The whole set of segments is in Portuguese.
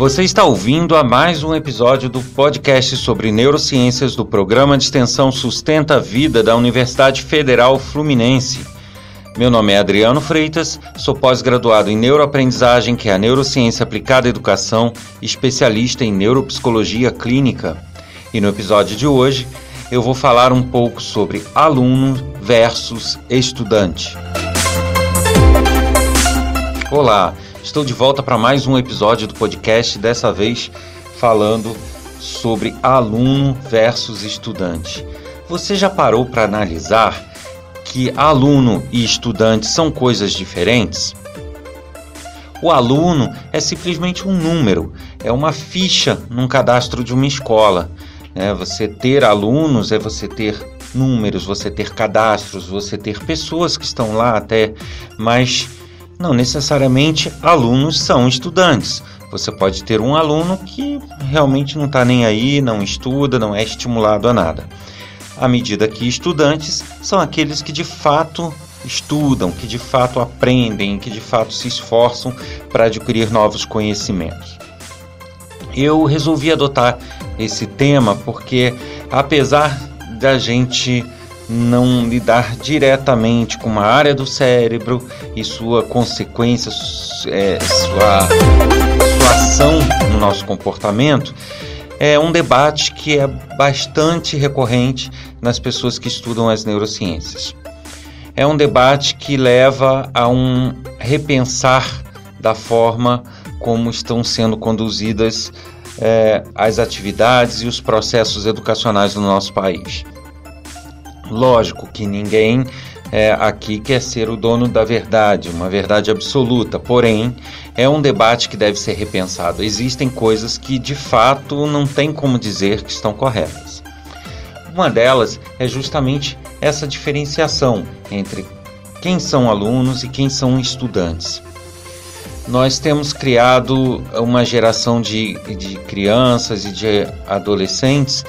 Você está ouvindo a mais um episódio do podcast sobre neurociências do programa de extensão Sustenta a Vida da Universidade Federal Fluminense. Meu nome é Adriano Freitas, sou pós-graduado em neuroaprendizagem, que é a neurociência aplicada à educação, especialista em neuropsicologia clínica. E no episódio de hoje, eu vou falar um pouco sobre aluno versus estudante. Olá, estou de volta para mais um episódio do podcast, dessa vez falando sobre aluno versus estudante. Você já parou para analisar que aluno e estudante são coisas diferentes? O aluno é simplesmente um número, é uma ficha num cadastro de uma escola. É, você ter alunos é você ter números, você ter cadastros, você ter pessoas que estão lá até, mas não necessariamente alunos são estudantes. Você pode ter um aluno que realmente não está nem aí, não estuda, não é estimulado a nada. À medida que estudantes são aqueles que de fato estudam, que de fato aprendem, que de fato se esforçam para adquirir novos conhecimentos. Eu resolvi adotar esse tema porque, apesar da gente não lidar diretamente com uma área do cérebro e sua consequência, é, sua, sua ação no nosso comportamento, é um debate que é bastante recorrente nas pessoas que estudam as neurociências. É um debate que leva a um repensar da forma como estão sendo conduzidas é, as atividades e os processos educacionais no nosso país. Lógico que ninguém é, aqui quer ser o dono da verdade, uma verdade absoluta, porém é um debate que deve ser repensado. Existem coisas que de fato não tem como dizer que estão corretas. Uma delas é justamente essa diferenciação entre quem são alunos e quem são estudantes nós temos criado uma geração de, de crianças e de adolescentes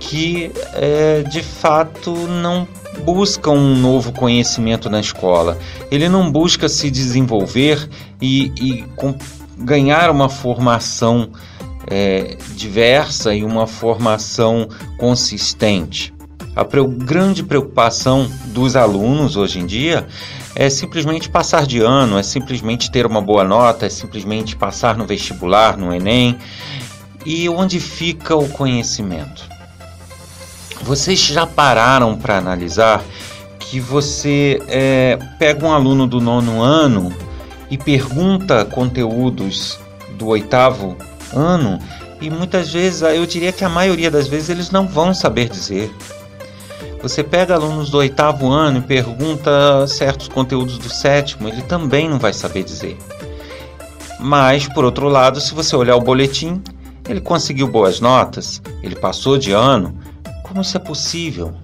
que é, de fato não busca um novo conhecimento na escola. Ele não busca se desenvolver e, e com, ganhar uma formação é, diversa e uma formação consistente. A pre grande preocupação dos alunos hoje em dia é simplesmente passar de ano, é simplesmente ter uma boa nota, é simplesmente passar no vestibular, no Enem. E onde fica o conhecimento? Vocês já pararam para analisar que você é, pega um aluno do nono ano e pergunta conteúdos do oitavo ano e muitas vezes, eu diria que a maioria das vezes eles não vão saber dizer. Você pega alunos do oitavo ano e pergunta certos conteúdos do sétimo, ele também não vai saber dizer. Mas, por outro lado, se você olhar o boletim, ele conseguiu boas notas, ele passou de ano. Como isso é possível?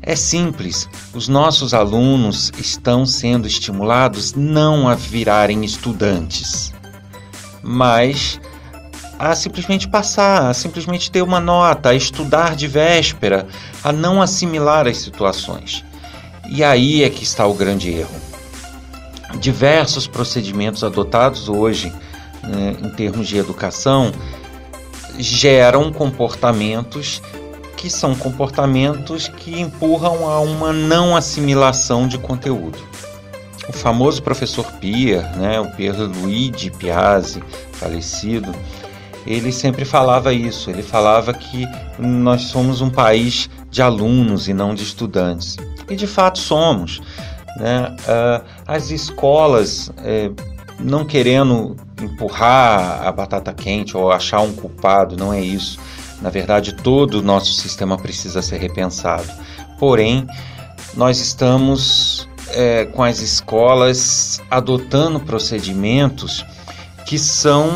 É simples, os nossos alunos estão sendo estimulados não a virarem estudantes, mas a simplesmente passar, a simplesmente ter uma nota, a estudar de véspera, a não assimilar as situações. E aí é que está o grande erro. Diversos procedimentos adotados hoje né, em termos de educação geram comportamentos que são comportamentos que empurram a uma não assimilação de conteúdo. O famoso professor Pierre, né, o Pierre Luigi Piazzi, falecido, ele sempre falava isso. Ele falava que nós somos um país de alunos e não de estudantes. E de fato somos. Né? Uh, as escolas, eh, não querendo empurrar a batata quente ou achar um culpado, não é isso. Na verdade, todo o nosso sistema precisa ser repensado. Porém, nós estamos é, com as escolas adotando procedimentos que são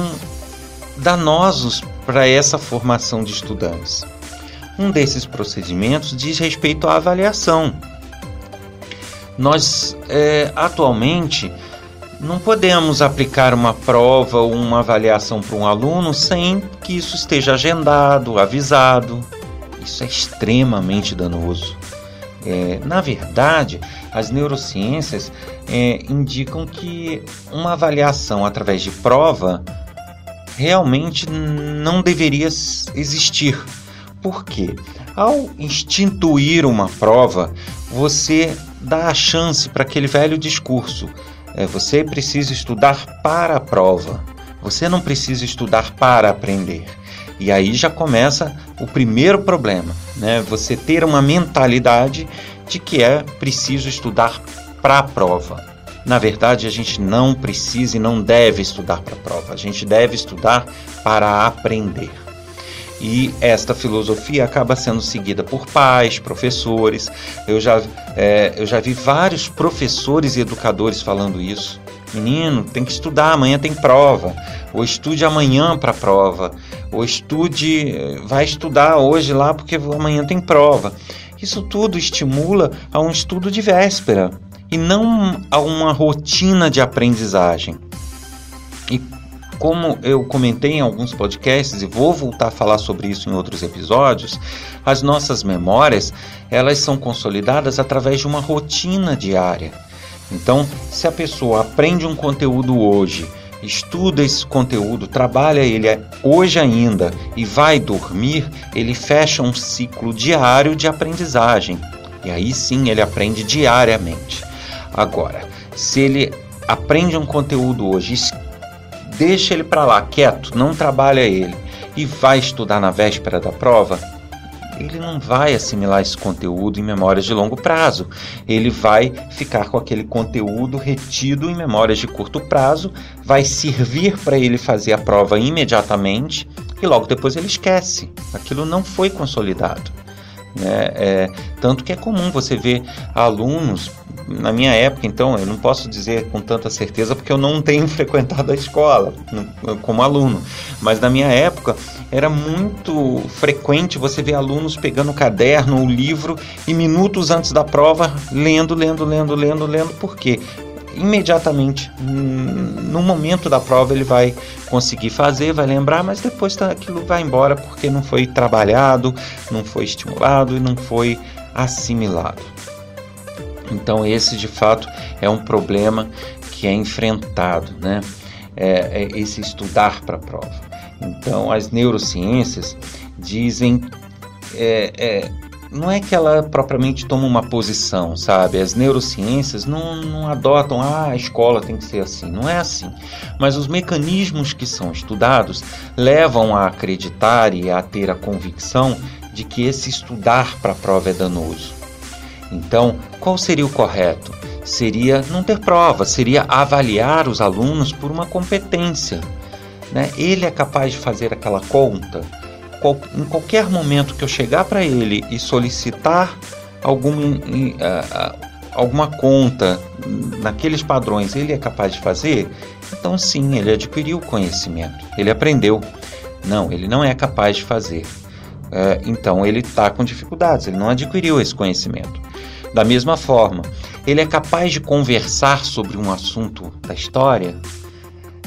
danosos para essa formação de estudantes. Um desses procedimentos diz respeito à avaliação. Nós, é, atualmente, não podemos aplicar uma prova ou uma avaliação para um aluno sem que isso esteja agendado, avisado. Isso é extremamente danoso. É, na verdade, as neurociências é, indicam que uma avaliação através de prova realmente não deveria existir. Por quê? Ao instituir uma prova, você dá a chance para aquele velho discurso. É, você precisa estudar para a prova. Você não precisa estudar para aprender. E aí já começa o primeiro problema, né? Você ter uma mentalidade de que é preciso estudar para a prova. Na verdade, a gente não precisa e não deve estudar para a prova, a gente deve estudar para aprender. E esta filosofia acaba sendo seguida por pais, professores. Eu já, é, eu já vi vários professores e educadores falando isso. Menino, tem que estudar, amanhã tem prova. Ou estude amanhã para a prova. Ou estude, vai estudar hoje lá porque amanhã tem prova. Isso tudo estimula a um estudo de véspera e não a uma rotina de aprendizagem. E como eu comentei em alguns podcasts e vou voltar a falar sobre isso em outros episódios, as nossas memórias, elas são consolidadas através de uma rotina diária. Então, se a pessoa aprende um conteúdo hoje, estuda esse conteúdo, trabalha ele hoje ainda e vai dormir, ele fecha um ciclo diário de aprendizagem. E aí sim ele aprende diariamente. Agora, se ele aprende um conteúdo hoje, deixa ele para lá quieto, não trabalha ele e vai estudar na véspera da prova, ele não vai assimilar esse conteúdo em memórias de longo prazo. Ele vai ficar com aquele conteúdo retido em memórias de curto prazo, vai servir para ele fazer a prova imediatamente e logo depois ele esquece. Aquilo não foi consolidado. Né? É, tanto que é comum você ver alunos, na minha época, então, eu não posso dizer com tanta certeza porque eu não tenho frequentado a escola como aluno, mas na minha época era muito frequente você ver alunos pegando o caderno, o livro e minutos antes da prova lendo, lendo, lendo, lendo, lendo, por quê? imediatamente, no momento da prova, ele vai conseguir fazer, vai lembrar, mas depois tá, aquilo vai embora porque não foi trabalhado, não foi estimulado e não foi assimilado. Então, esse de fato é um problema que é enfrentado, né? É, é esse estudar para a prova. Então, as neurociências dizem é, é, não é que ela propriamente toma uma posição, sabe? As neurociências não, não adotam, ah, a escola tem que ser assim. Não é assim. Mas os mecanismos que são estudados levam a acreditar e a ter a convicção de que esse estudar para a prova é danoso. Então, qual seria o correto? Seria não ter prova, seria avaliar os alunos por uma competência. Né? Ele é capaz de fazer aquela conta? qual, em qualquer momento que eu chegar para ele e solicitar alguma, uh, alguma conta naqueles padrões, ele é capaz de fazer? Então, sim, ele adquiriu conhecimento, ele aprendeu. Não, ele não é capaz de fazer. Uh, então, ele está com dificuldades, ele não adquiriu esse conhecimento. Da mesma forma, ele é capaz de conversar sobre um assunto da história?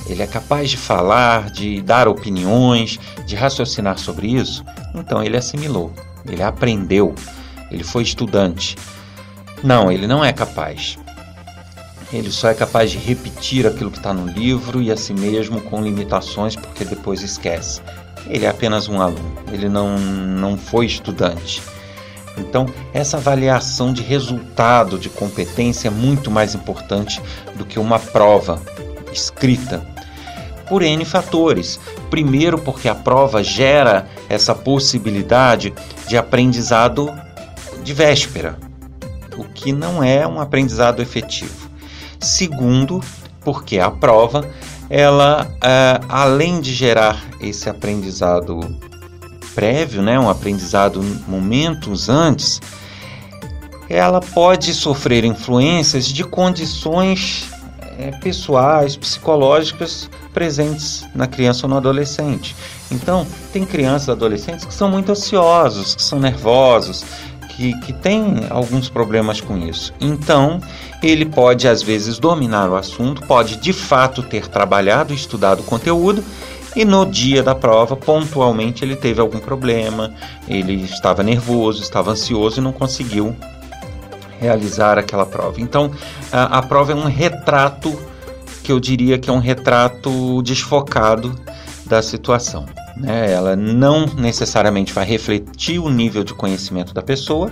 ele é capaz de falar, de dar opiniões, de raciocinar sobre isso, então ele assimilou, ele aprendeu, ele foi estudante. Não, ele não é capaz. Ele só é capaz de repetir aquilo que está no livro e a si mesmo com limitações, porque depois esquece. Ele é apenas um aluno, ele não, não foi estudante. Então, essa avaliação de resultado de competência é muito mais importante do que uma prova escrita por N fatores. Primeiro, porque a prova gera essa possibilidade de aprendizado de véspera, o que não é um aprendizado efetivo. Segundo, porque a prova, ela, é, além de gerar esse aprendizado prévio, né, um aprendizado momentos antes, ela pode sofrer influências de condições é, pessoais, psicológicas presentes na criança ou no adolescente. Então, tem crianças e adolescentes que são muito ansiosos, que são nervosos, que, que têm alguns problemas com isso. Então, ele pode, às vezes, dominar o assunto, pode de fato ter trabalhado e estudado o conteúdo, e no dia da prova, pontualmente, ele teve algum problema, ele estava nervoso, estava ansioso e não conseguiu realizar aquela prova. Então, a, a prova é um retrato que eu diria que é um retrato desfocado da situação. Né? Ela não necessariamente vai refletir o nível de conhecimento da pessoa,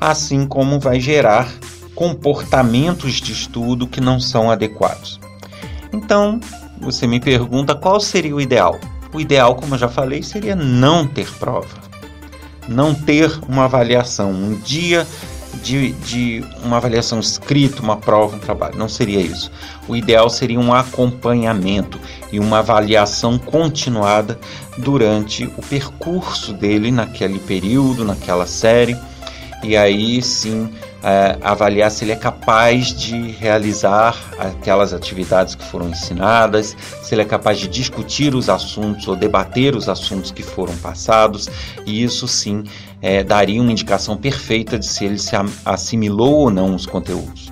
assim como vai gerar comportamentos de estudo que não são adequados. Então, você me pergunta qual seria o ideal? O ideal, como eu já falei, seria não ter prova, não ter uma avaliação, um dia de, de uma avaliação escrita, uma prova, um trabalho. Não seria isso. O ideal seria um acompanhamento e uma avaliação continuada durante o percurso dele naquele período, naquela série. E aí sim é, avaliar se ele é capaz de realizar aquelas atividades que foram ensinadas, se ele é capaz de discutir os assuntos ou debater os assuntos que foram passados, e isso sim é, daria uma indicação perfeita de se ele se assimilou ou não os conteúdos.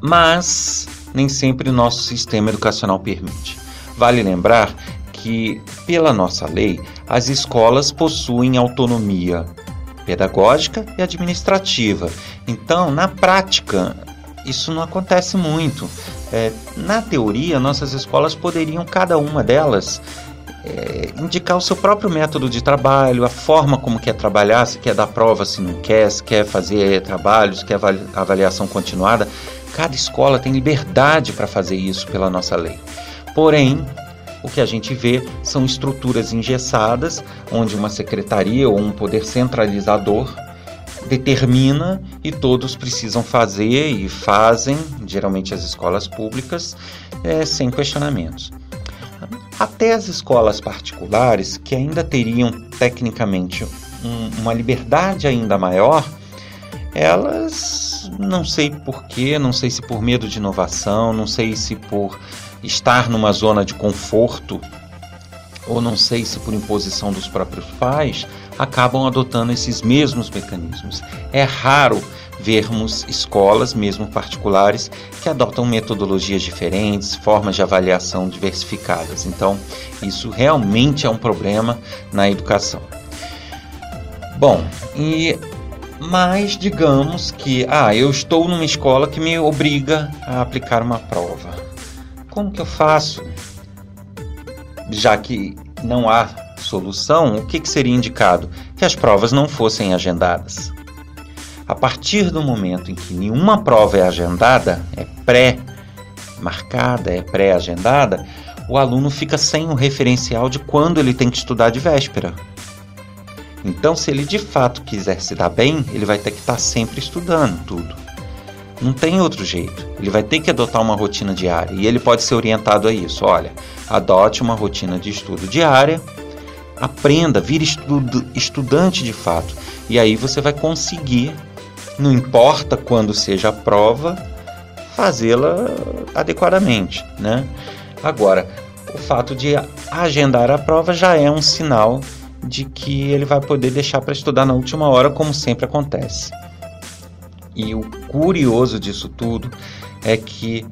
Mas nem sempre o nosso sistema educacional permite. Vale lembrar que, pela nossa lei, as escolas possuem autonomia pedagógica e administrativa. Então, na prática, isso não acontece muito. É, na teoria, nossas escolas poderiam, cada uma delas, é, indicar o seu próprio método de trabalho, a forma como quer trabalhar, se quer dar prova, se não quer, se quer fazer trabalhos, quer avaliação continuada. Cada escola tem liberdade para fazer isso pela nossa lei. Porém, o que a gente vê são estruturas engessadas, onde uma secretaria ou um poder centralizador determina e todos precisam fazer e fazem, geralmente as escolas públicas, é, sem questionamentos. Até as escolas particulares, que ainda teriam tecnicamente um, uma liberdade ainda maior, elas não sei porquê, não sei se por medo de inovação, não sei se por estar numa zona de conforto, ou não sei se por imposição dos próprios pais, acabam adotando esses mesmos mecanismos. É raro vermos escolas, mesmo particulares, que adotam metodologias diferentes, formas de avaliação diversificadas. Então, isso realmente é um problema na educação. Bom, e mas digamos que ah, eu estou numa escola que me obriga a aplicar uma prova. Como que eu faço? Já que não há solução, o que, que seria indicado? Que as provas não fossem agendadas. A partir do momento em que nenhuma prova é agendada, é pré-marcada, é pré-agendada, o aluno fica sem o referencial de quando ele tem que estudar de véspera. Então, se ele de fato quiser se dar bem, ele vai ter que estar sempre estudando tudo. Não tem outro jeito. Ele vai ter que adotar uma rotina diária e ele pode ser orientado a isso. Olha, adote uma rotina de estudo diária, aprenda, vire estudo, estudante de fato. E aí você vai conseguir, não importa quando seja a prova, fazê-la adequadamente, né? Agora, o fato de agendar a prova já é um sinal de que ele vai poder deixar para estudar na última hora, como sempre acontece. E o curioso disso tudo é que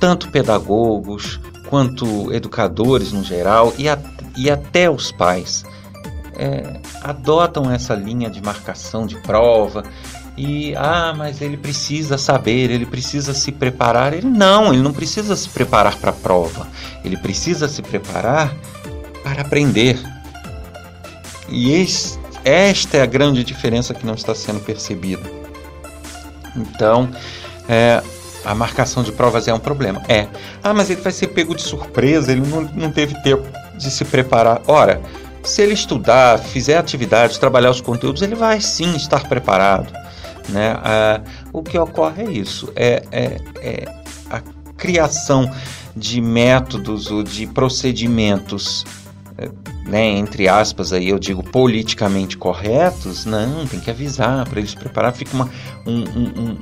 tanto pedagogos quanto educadores no geral e, a, e até os pais é, adotam essa linha de marcação de prova e ah, mas ele precisa saber, ele precisa se preparar. Ele não, ele não precisa se preparar para a prova. Ele precisa se preparar para aprender. E esta é a grande diferença que não está sendo percebida. Então, é, a marcação de provas é um problema. É. Ah, mas ele vai ser pego de surpresa, ele não, não teve tempo de se preparar. Ora, se ele estudar, fizer atividades, trabalhar os conteúdos, ele vai sim estar preparado. Né? Ah, o que ocorre é isso: é, é, é a criação de métodos ou de procedimentos né, entre aspas, aí eu digo politicamente corretos, não, tem que avisar para eles preparar. Fica uma, um, um,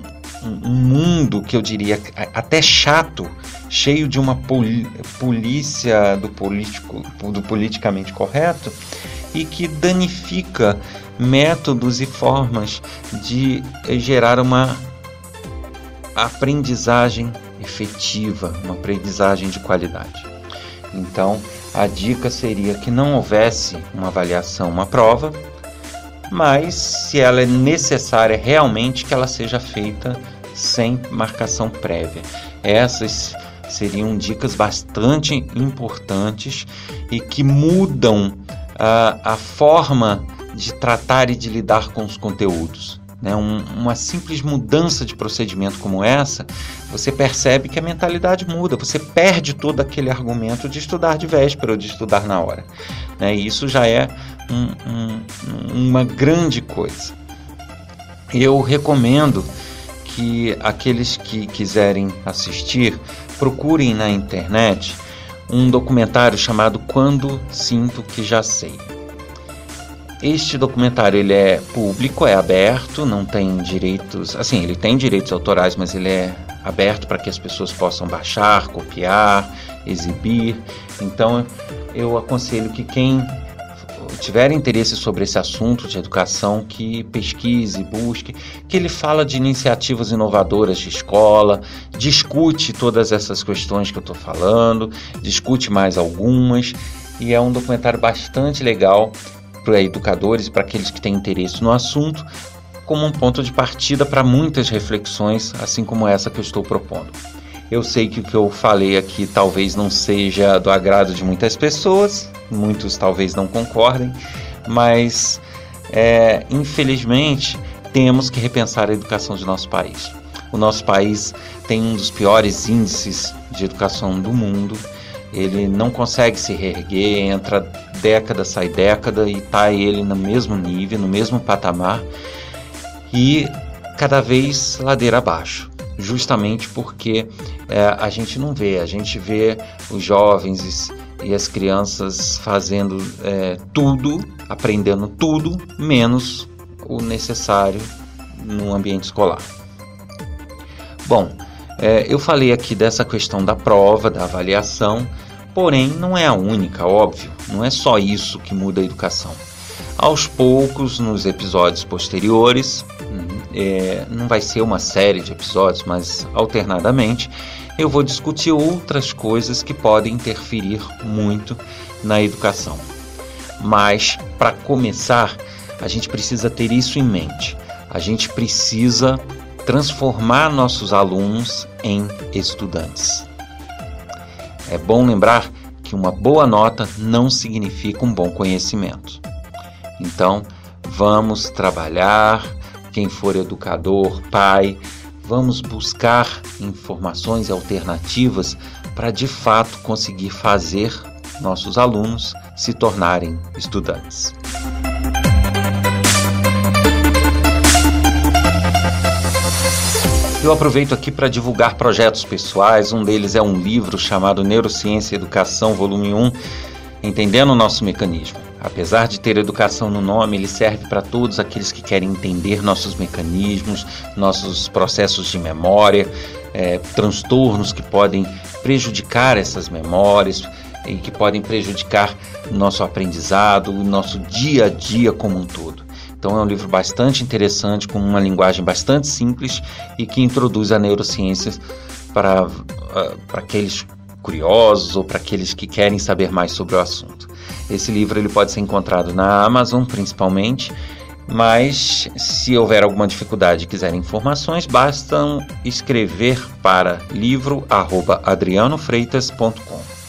um, um, mundo que eu diria até chato, cheio de uma poli polícia do, político, do politicamente correto e que danifica métodos e formas de gerar uma aprendizagem efetiva, uma aprendizagem de qualidade. Então, a dica seria que não houvesse uma avaliação, uma prova, mas se ela é necessária realmente que ela seja feita sem marcação prévia. Essas seriam dicas bastante importantes e que mudam a, a forma de tratar e de lidar com os conteúdos. Né? Um, uma simples mudança de procedimento como essa, você percebe que a mentalidade muda, você perde todo aquele argumento de estudar de véspera ou de estudar na hora. Né? E isso já é um, um, uma grande coisa. Eu recomendo que aqueles que quiserem assistir procurem na internet um documentário chamado Quando Sinto Que Já Sei. Este documentário ele é público, é aberto, não tem direitos, assim, ele tem direitos autorais, mas ele é aberto para que as pessoas possam baixar, copiar, exibir. Então, eu aconselho que quem tiver interesse sobre esse assunto de educação, que pesquise, busque, que ele fala de iniciativas inovadoras de escola, discute todas essas questões que eu estou falando, discute mais algumas, e é um documentário bastante legal para educadores e para aqueles que têm interesse no assunto, como um ponto de partida para muitas reflexões, assim como essa que eu estou propondo. Eu sei que o que eu falei aqui talvez não seja do agrado de muitas pessoas, muitos talvez não concordem, mas é, infelizmente temos que repensar a educação de nosso país. O nosso país tem um dos piores índices de educação do mundo. Ele não consegue se reerguer, entra década, sai década e está ele no mesmo nível, no mesmo patamar e cada vez ladeira abaixo justamente porque é, a gente não vê, a gente vê os jovens e as crianças fazendo é, tudo, aprendendo tudo, menos o necessário no ambiente escolar. Bom, é, eu falei aqui dessa questão da prova, da avaliação, porém não é a única, óbvio, não é só isso que muda a educação. Aos poucos, nos episódios posteriores, é, não vai ser uma série de episódios, mas alternadamente, eu vou discutir outras coisas que podem interferir muito na educação. Mas, para começar, a gente precisa ter isso em mente. A gente precisa transformar nossos alunos em estudantes. É bom lembrar que uma boa nota não significa um bom conhecimento. Então, vamos trabalhar quem for educador, pai, vamos buscar informações alternativas para de fato conseguir fazer nossos alunos se tornarem estudantes. Eu aproveito aqui para divulgar projetos pessoais. Um deles é um livro chamado Neurociência e Educação, volume 1, Entendendo o Nosso Mecanismo. Apesar de ter educação no nome, ele serve para todos aqueles que querem entender nossos mecanismos, nossos processos de memória, é, transtornos que podem prejudicar essas memórias e que podem prejudicar nosso aprendizado, nosso dia a dia como um todo. Então é um livro bastante interessante, com uma linguagem bastante simples e que introduz a neurociência para, uh, para aqueles curiosos ou para aqueles que querem saber mais sobre o assunto. Esse livro ele pode ser encontrado na Amazon principalmente, mas se houver alguma dificuldade e quiser informações, basta escrever para livro@adrianofreitas.com.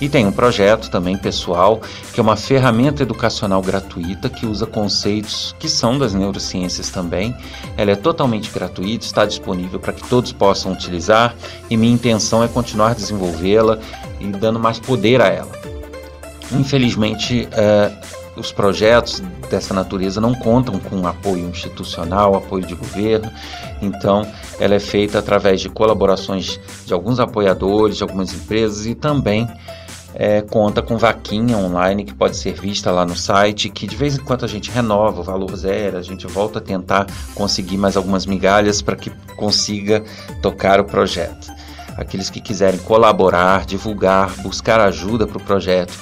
E tem um projeto também pessoal, que é uma ferramenta educacional gratuita que usa conceitos que são das neurociências também. Ela é totalmente gratuita, está disponível para que todos possam utilizar e minha intenção é continuar desenvolvê-la e dando mais poder a ela. Infelizmente, é, os projetos dessa natureza não contam com apoio institucional, apoio de governo, então ela é feita através de colaborações de alguns apoiadores, de algumas empresas e também é, conta com vaquinha online que pode ser vista lá no site, que de vez em quando a gente renova o valor zero, a gente volta a tentar conseguir mais algumas migalhas para que consiga tocar o projeto. Aqueles que quiserem colaborar, divulgar, buscar ajuda para o projeto,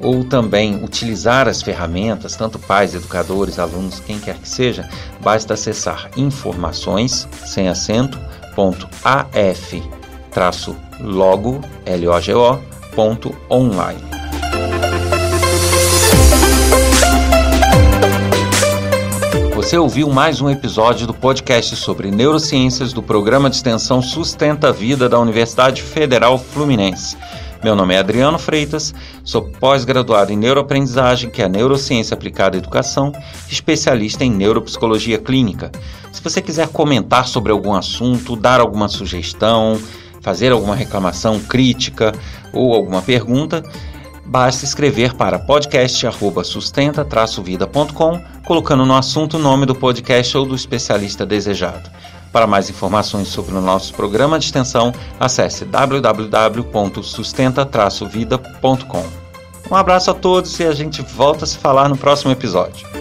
ou também utilizar as ferramentas, tanto pais, educadores, alunos, quem quer que seja, basta acessar informações sem acento, ponto af traço logo, L-O-G-O, Você ouviu mais um episódio do podcast sobre neurociências do programa de extensão Sustenta a Vida da Universidade Federal Fluminense. Meu nome é Adriano Freitas, sou pós-graduado em neuroaprendizagem, que é a neurociência aplicada à educação, especialista em neuropsicologia clínica. Se você quiser comentar sobre algum assunto, dar alguma sugestão, fazer alguma reclamação, crítica ou alguma pergunta, basta escrever para podcast@sustenta-vida.com, colocando no assunto o nome do podcast ou do especialista desejado. Para mais informações sobre o nosso programa de extensão, acesse www.sustenta-vida.com. Um abraço a todos e a gente volta a se falar no próximo episódio.